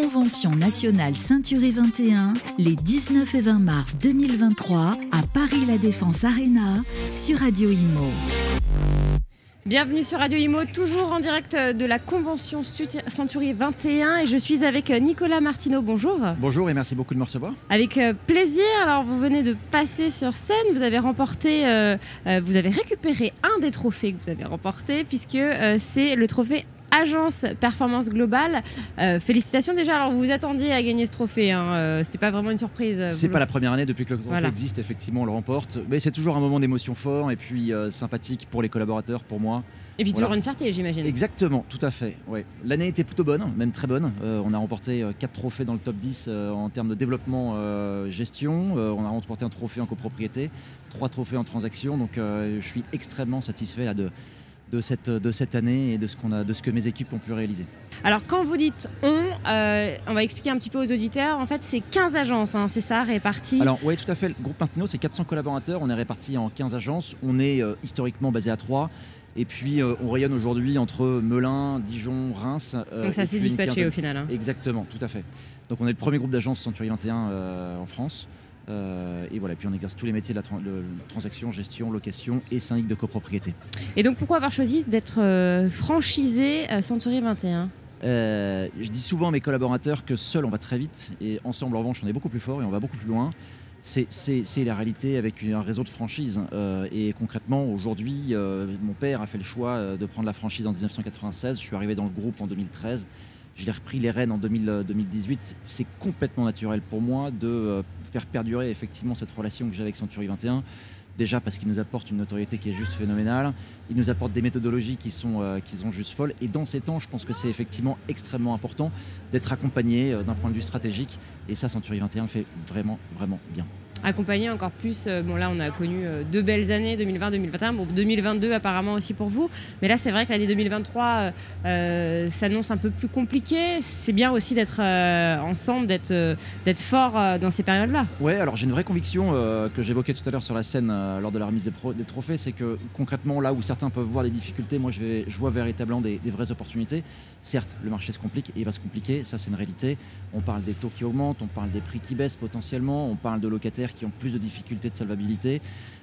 Convention nationale Ceinturée 21, les 19 et 20 mars 2023 à Paris La Défense Arena sur Radio Imo. Bienvenue sur Radio Imo, toujours en direct de la Convention Century 21 et je suis avec Nicolas Martineau. Bonjour. Bonjour et merci beaucoup de me recevoir. Avec euh, plaisir. Alors vous venez de passer sur scène, vous avez remporté, euh, euh, vous avez récupéré un des trophées que vous avez remporté puisque c'est le trophée Agence Performance Globale. Euh, félicitations déjà. Alors vous vous attendiez à gagner ce trophée. Hein. Euh, c'était pas vraiment une surprise. Euh, c'est pas la première année depuis que le trophée existe. Effectivement, on le remporte. Mais c'est toujours un moment d'émotion fort et puis sympathique pour les collaborateurs, pour moi. Et puis toujours une fierté, j'imagine. Exactement, tout à fait. Ouais. L'année était plutôt bonne, même très bonne. on a remporté 4 trophées dans le top 10 en termes de développement gestion. on a remporté un trophée en copropriété, 3 trophées en transaction. Donc je suis extrêmement satisfait là, de, de cette, de cette année et de ce, qu'on a, de ce que mes équipes ont pu réaliser. Alors quand vous dites on, euh, on va expliquer un petit peu aux auditeurs, en fait c'est 15 agences, hein, c'est ça, réparties Alors oui tout à fait, le groupe Martino c'est 400 collaborateurs, on est répartis en 15 agences, on est euh, historiquement basé à Troyes. Et puis euh, on rayonne aujourd'hui entre Melun, Dijon, Reims. Donc ça s'est dispatché au final. Hein. Exactement, tout à fait. Donc on est le premier groupe d'agences Century 21 en France. Euh, et voilà, puis on exerce tous les métiers de la transaction, gestion, location et syndic de copropriété. Et donc pourquoi avoir choisi d'être euh, franchisé à Century 21 euh, je dis souvent à mes collaborateurs que seul on va très vite et ensemble en revanche on est beaucoup plus fort et on va beaucoup plus loin. C'est la réalité avec un réseau de franchises. et concrètement, aujourd'hui, mon père a fait le choix de prendre la franchise en 1996. Je suis arrivé dans le groupe en 2013. Je l'ai repris les rênes en 2018. C'est complètement naturel pour moi de faire perdurer effectivement cette relation que j'ai avec Century 21. Déjà parce qu'il nous apporte une notoriété qui est juste phénoménale, il nous apporte des méthodologies qui sont, euh, qui sont juste folles. Et dans ces temps, je pense que c'est effectivement extrêmement important d'être accompagné euh, d'un point de vue stratégique. Et ça, Century 21 le fait vraiment, vraiment bien accompagner encore plus. Euh, bon, là, on a connu euh, deux belles années, 2020-2021. Bon, 2022 apparemment aussi pour vous. Mais là, c'est vrai que l'année 2023 euh, s'annonce un peu plus compliquée. C'est bien aussi d'être ensemble, d'être d'être fort dans ces périodes-là. Ouais, alors j'ai une vraie conviction que j'évoquais tout à l'heure sur la scène lors de la remise des, trophées, c'est que concrètement, là où certains peuvent voir des difficultés, moi, je, vois véritablement des, des vraies opportunités. Certes, le marché se complique et il va se compliquer, ça c'est une réalité. On parle des taux qui augmentent, on parle des prix qui baissent potentiellement, on parle de locataires qui ont plus de difficultés de solvabilité.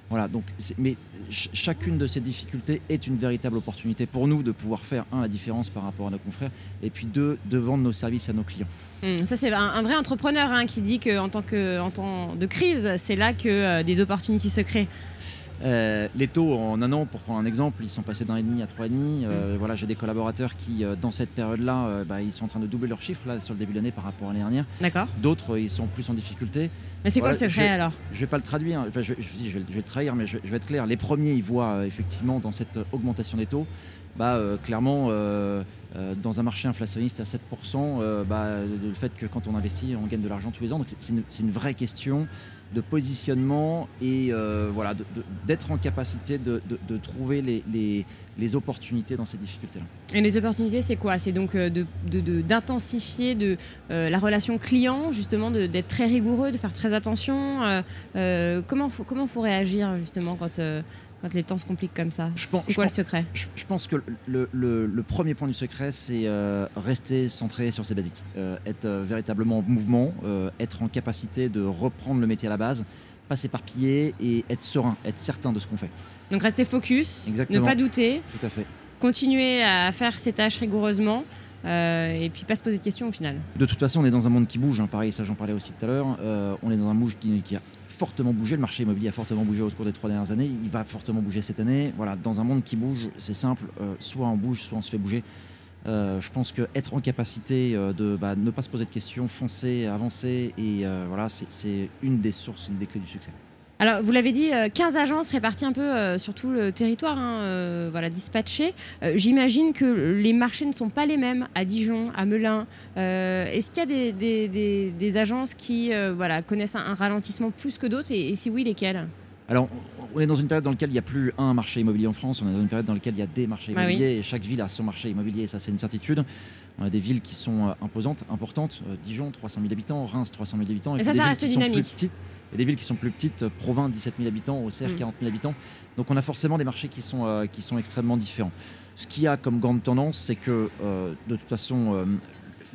Voilà, donc, mais chacune de ces difficultés est une véritable opportunité pour nous de pouvoir faire, un, la différence par rapport à nos confrères, et puis deux, de vendre nos services à nos clients. Mmh, ça, c'est un, vrai entrepreneur hein, qui dit qu'en tant que en temps de crise, c'est là que euh, des opportunités se créent. Euh, les taux en un an, pour prendre un exemple, ils sont passés d'un et demi à trois et demi. Euh, mm. Voilà, j'ai des collaborateurs qui, euh, dans cette période-là, bah, ils sont en train de doubler leurs chiffres là sur le début de l'année par rapport à l'année dernière. D'accord. D'autres, ils sont plus en difficulté. Mais c'est quoi le secret alors Je vais pas le traduire. Enfin, je, je, vais, le trahir, mais je, vais être clair. Les premiers, ils voient effectivement dans cette augmentation des taux, bah clairement. Dans un marché inflationniste à 7%, bah, le fait que quand on investit, on gagne de l'argent tous les ans. Donc c'est une, vraie question de positionnement et euh, voilà, d'être en capacité de, trouver les, opportunités dans ces difficultés-là. Et les opportunités, c'est quoi? C'est donc euh, d'intensifier euh, la relation client, justement, d'être très rigoureux, de faire très attention. comment faut, comment faut réagir justement quand quand les temps se compliquent comme ça C'est quoi le secret? je, pense que le, premier point du secret, c'est euh, rester centré sur ses basiques. Euh, être euh, véritablement en mouvement, être en capacité de reprendre le métier à la base, pas s'éparpiller et être serein, être certain de ce qu'on fait. Donc rester focus, ne pas douter. Tout à fait. Continuer à faire ses tâches rigoureusement. Et puis pas se poser de questions au final. De toute façon, on est dans un monde qui bouge. Hein. Pareil, ça j'en parlais aussi tout à l'heure. on est dans un monde qui, a fortement bougé. Le marché immobilier a fortement bougé au cours des trois dernières années. Il va fortement bouger cette année. Voilà, dans un monde qui bouge, c'est simple. Euh, soit on bouge, soit on se fait bouger. Euh, je pense qu'être en capacité euh, de bah, ne pas se poser de questions, foncer, avancer, et voilà, c'est une des sources, une des clés du succès. Alors, vous l'avez dit, 15 euh, agences réparties un peu euh, sur tout le territoire, hein, euh, voilà, dispatchées. J'imagine que les marchés ne sont pas les mêmes à Dijon, à Melun. Est-ce qu'il y a des, agences qui voilà, connaissent un, ralentissement plus que d'autres? Et, si oui, lesquelles? Alors, on est dans une période dans laquelle il n'y a plus un marché immobilier en France, on est dans une période dans laquelle il y a des marchés bah immobiliers et chaque ville a son marché immobilier, ça c'est une certitude. On a des villes qui sont imposantes, importantes, Dijon 300 000 habitants, Reims 300 000 habitants. Et, ça, ça reste dynamique a des villes qui sont plus petites, euh, Provins 17 000 habitants, Auxerre 40 000 habitants. Donc on a forcément des marchés qui sont, euh, qui sont extrêmement différents. Ce qu'il y a comme grande tendance, c'est que euh, de toute façon,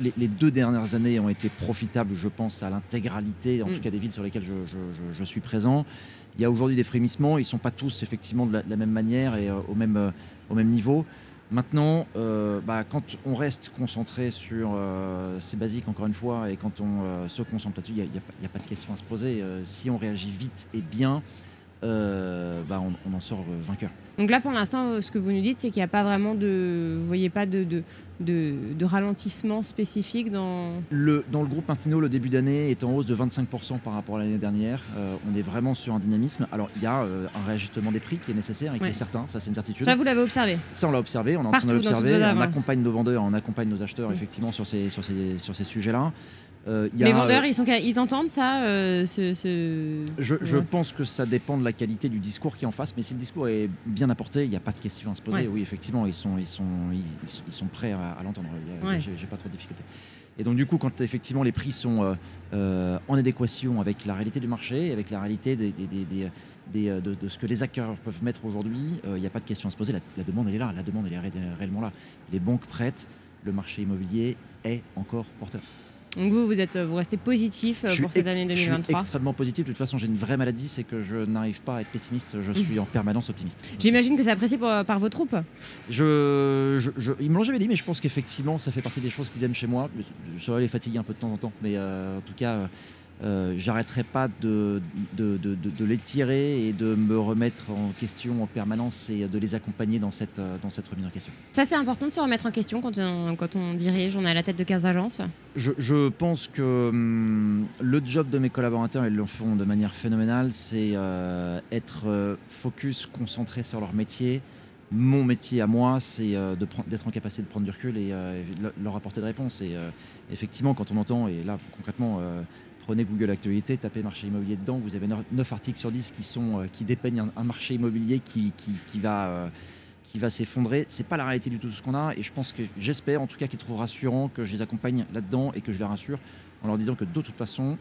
les, les deux dernières années ont été profitables, je pense, à l'intégralité, en Mm. tout cas des villes sur lesquelles je, je- je- je suis présent. Il y a aujourd'hui des frémissements, ils ne sont pas tous effectivement de la, même manière et euh, au, même, euh, au même niveau. Maintenant, euh, bah, quand on reste concentré sur ces basiques, encore une fois, et quand on se concentre là-dessus, il n'y a, pas- de question à se poser. Si on réagit vite et bien, bah, on, en sort vainqueur. Donc là, pour l'instant, ce que vous nous dites, c'est qu'il n'y a pas vraiment de, vous voyez pas de, de, de, de ralentissement spécifique dans. Le, dans le groupe Martino, le début d'année est en hausse de 25% par rapport à l'année dernière. Euh, on est vraiment sur un dynamisme. Alors, il y a euh, un réajustement des prix qui est nécessaire et qui Ouais. est certain, ça c'est une certitude. Ça, vous l'avez observé. Ça, on l'a observé, on est en Partout, train l'observer. vos On accompagne nos vendeurs, on accompagne nos acheteurs Mm. effectivement sur ces, sur ces, sur ces sujets-là. Euh, il y a, Les vendeurs, euh, ils, sont, ils entendent ça euh, ce, ce- je, je Ouais. pense que ça dépend de la qualité du discours qui est en face, mais si le discours est bien apporté, il n'y a pas de question à se poser. Ouais. Oui, effectivement, ils sont, ils sont, ils, ils sont, ils sont prêts à, à l'entendre. Ouais. J'ai pas trop de difficultés. Et donc, du coup, quand effectivement les prix sont en adéquation avec la réalité du marché, avec la réalité des, des- des- des- des, de, de ce que les acteurs peuvent mettre aujourd'hui, il n'y a pas de question à se poser. La, la demande, elle est là. La demande, elle est ré- réellement là. Les banques prêtent, le marché immobilier est encore porteur. Donc vous, vous, êtes, vous restez positif euh, Je pour cette année Je suis 2023. extrêmement positif. De toute façon, j'ai une vraie maladie, c'est que je n'arrive pas à être pessimiste. Je suis en permanence optimiste. J'imagine que c'est apprécié par, par vos troupes. Je, je, je- ils me l'ont jamais dit, mais je pense qu'effectivement, ça fait partie des choses qu'ils aiment chez moi. Je saurais les fatiguer un peu de temps en temps, mais euh, en tout cas, euh, euh, j'arrêterai pas de, de, de- de- de les tirer et de me remettre en question en permanence et de les accompagner dans cette, euh, dans cette remise en question. Ça, c'est important de se remettre en question quand on, quand on dirige, on est à la tête de 15 agences. Je, je pense que hum, le job de mes collaborateurs, ils le font de manière phénoménale, c'est euh, être euh, focus, concentré sur leur métier. Mon métier à moi, c'est d'être en capacité de prendre du recul et et le- leur apporter des réponses. Et effectivement, quand on entend, et là concrètement, prenez Google Actualité, tapez marché immobilier dedans, vous avez 9 articles sur 10 qui, sont, euh, qui dépeignent un, marché immobilier qui, va... euh, qui va s'effondrer. C'est pas la réalité du tout ce qu'on a et je pense que j'espère en tout cas qu'ils trouvent rassurant que je les accompagne là-dedans et que je les rassure en leur disant que de toute façon,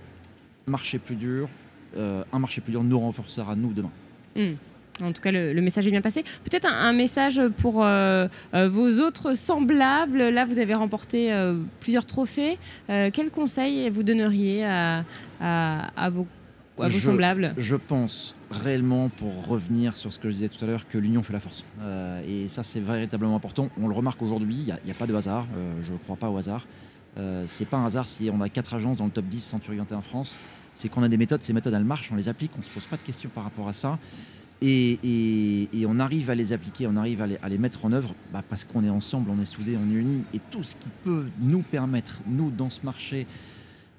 marché plus dur, euh, un marché plus dur nous renforcera nous demain. Hmm. En tout cas, le, le message est bien passé. Peut-être un, un message pour euh, euh, vos autres semblables. Là, vous avez remporté euh, plusieurs trophées. Euh, quel conseil vous donneriez à, à- à vos, à vos Je- semblables? Je pense réellement, pour revenir sur ce que je disais tout à l'heure, que l'union fait la force. Et ça, c'est véritablement important. On le remarque aujourd'hui, il n'y a, pas de hasard. je ne crois pas au hasard. C'est pas un hasard si on a quatre agences dans le top 10 Century 21 France. C'est qu'on a des méthodes, ces méthodes elles marchent, on les applique, on ne se pose pas de questions par rapport à ça. Et, et- et on arrive à les appliquer, on arrive à les, à les mettre en œuvre bah, parce qu'on est ensemble, on est soudés, on est unis. Et tout ce qui peut nous permettre, nous, dans ce marché,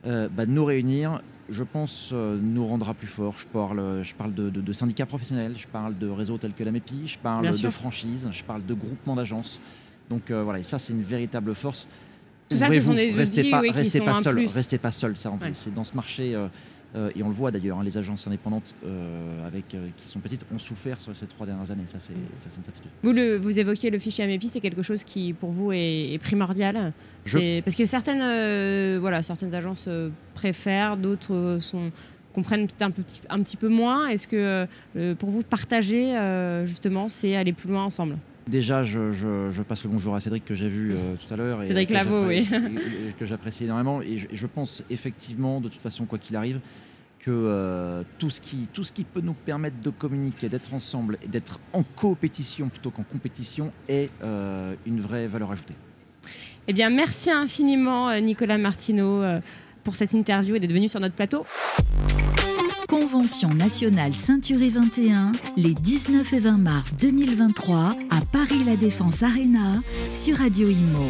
euh, bah, de nous réunir, je pense, euh, nous rendra plus forts. Je parle, je parle de, de- de syndicats professionnels, je parle de réseaux tels que la MEPI, je parle de franchises, je parle de groupements d'agences. Donc euh, voilà, et ça, c'est une véritable force. Tout ça, ce sont des restez outils, pas, oui, qui restez sont pas un seul, plus. restez pas seul. Ça, en plus, Ouais. c'est dans ce marché. Euh, et on le voit d'ailleurs, hein, les agences indépendantes euh, avec, euh, qui sont petites ont souffert sur ces trois dernières années. Ça, c'est une certitude. Vous, le, vous évoquiez le fichier AMEPI, c'est quelque chose qui, pour vous, est, est primordial Je- Parce que certaines, voilà, certaines agences préfèrent, d'autres sont comprennent peut-être un, petit, un petit peu moins. Est-ce que euh, pour vous, partager, euh, justement, c'est aller plus loin ensemble? Déjà, je, je- je passe le bonjour à Cédric que j'ai vu euh, tout à l'heure. et Cédric j'appré- oui. et- et que j'apprécie énormément. Et je, pense effectivement, de toute façon, quoi qu'il arrive, que euh, tout, ce qui, tout ce qui peut nous permettre de communiquer, d'être ensemble et d'être en compétition plutôt qu'en compétition est euh, une vraie valeur ajoutée. Eh bien, merci infiniment, Nicolas Martineau, pour cette interview et d'être venu sur notre plateau. Convention nationale Ceinturé 21, les 19 et 20 mars 2023 à Paris La Défense Arena sur Radio Imo.